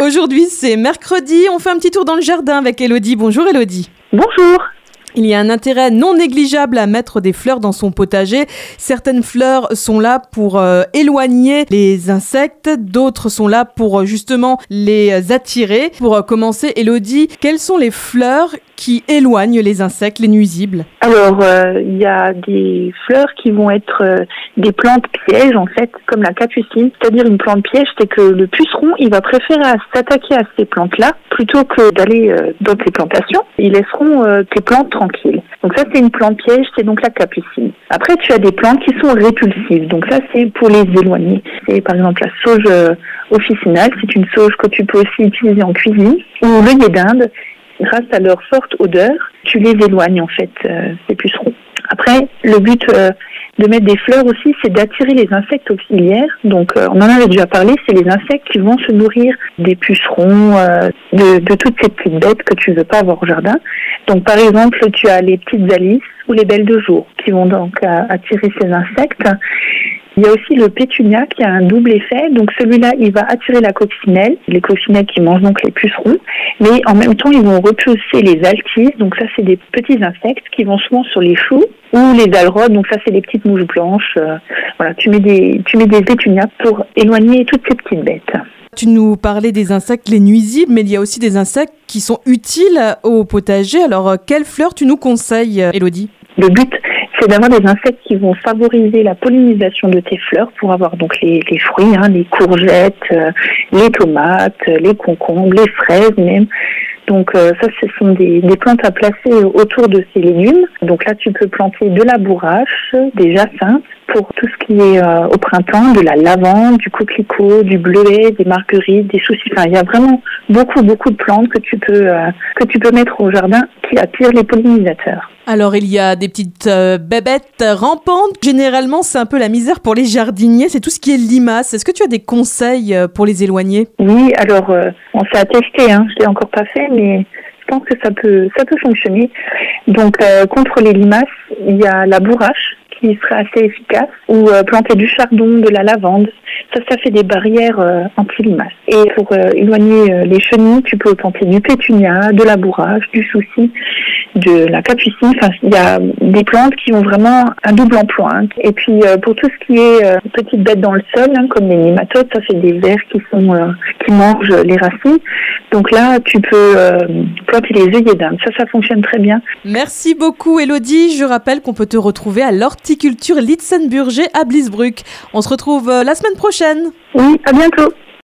Aujourd'hui, c'est mercredi. On fait un petit tour dans le jardin avec Elodie. Bonjour Elodie. Bonjour. Il y a un intérêt non négligeable à mettre des fleurs dans son potager. Certaines fleurs sont là pour euh, éloigner les insectes, d'autres sont là pour euh, justement les attirer. Pour euh, commencer, Elodie, quelles sont les fleurs qui éloignent les insectes, les nuisibles? Alors, il y a des fleurs qui vont être des plantes pièges en fait, comme la capucine. C'est-à-dire une plante piège, c'est que le puceron, il va préférer s'attaquer à ces plantes-là plutôt que d'aller dans tes plantations. Ils laisseront tes plantes donc ça, c'est une plante piège, c'est donc la capucine. Après, tu as des plantes qui sont répulsives. Donc ça, c'est pour les éloigner. C'est par exemple la sauge euh, officinale. C'est une sauge que tu peux aussi utiliser en cuisine. Ou l'œillet d'Inde. Grâce à leur forte odeur, tu les éloignes en fait, euh, ces pucerons. Après, le but euh, de mettre des fleurs aussi, c'est d'attirer les insectes auxiliaires. Donc, euh, on en avait déjà parlé, c'est les insectes qui vont se nourrir des pucerons, euh, de, toutes ces petites bêtes que tu veux pas avoir au jardin. Donc, par exemple, tu as les petites alices ou les belles de jour qui vont donc attirer ces insectes. Il y a aussi le pétunia qui a un double effet. Donc celui-là, il va attirer la coccinelle, les coccinelles qui mangent donc les pucerons, mais en même temps, ils vont repousser les altises. Donc ça, c'est des petits insectes qui vont souvent sur les choux ou les alrodes. Donc ça, c'est les petites mouches blanches. Euh, voilà, tu mets des tu mets des pétunias pour éloigner toutes ces petites bêtes. Tu nous parlais des insectes les nuisibles, mais il y a aussi des insectes qui sont utiles au potager. Alors, euh, quelles fleurs tu nous conseilles, Elodie Le but, c'est d'avoir des insectes qui vont favoriser la pollinisation de tes fleurs pour avoir donc les, fruits, hein, les courgettes, euh, les tomates, les concombres, les fraises même. Donc euh, ça, ce sont des, plantes à placer autour de ces légumes. Donc là, tu peux planter de la bourrache, des jacinthes, pour tout ce qui est euh, au printemps, de la lavande, du coquelicot, du bleuet, des marguerites, des soucis. Enfin, il y a vraiment beaucoup, beaucoup de plantes que tu peux, que tu peux mettre au jardin qui attirent les pollinisateurs. Alors il y a des petites euh, bébêtes rampantes. Généralement c'est un peu la misère pour les jardiniers. C'est tout ce qui est limaces. Est-ce que tu as des conseils euh, pour les éloigner? Oui, alors euh, on s'est attesté. Hein. Je l'ai encore pas fait, mais je pense que ça peut ça peut fonctionner. Donc contre les limaces, il y a la bourrache qui serait assez efficace ou planter du chardon, de la lavande. Ça, ça fait des barrières anti-limaces. Et pour éloigner les chenilles, tu peux planter du pétunia, de la bourrache, du souci de la capucine. Enfin, il y a des plantes qui ont vraiment un double emploi. Hein. Et puis euh, pour tout ce qui est euh, petites bêtes dans le sol, hein, comme les nématodes, ça c'est des vers qui euh, mangent les racines. Donc là, tu peux planter les œillets d'Inde. Ça, ça fonctionne très bien. Merci beaucoup, Elodie. Je rappelle qu'on peut te retrouver à l'horticulture Litzenburger à Blisbruck. On se retrouve la semaine Oui, à bientôt.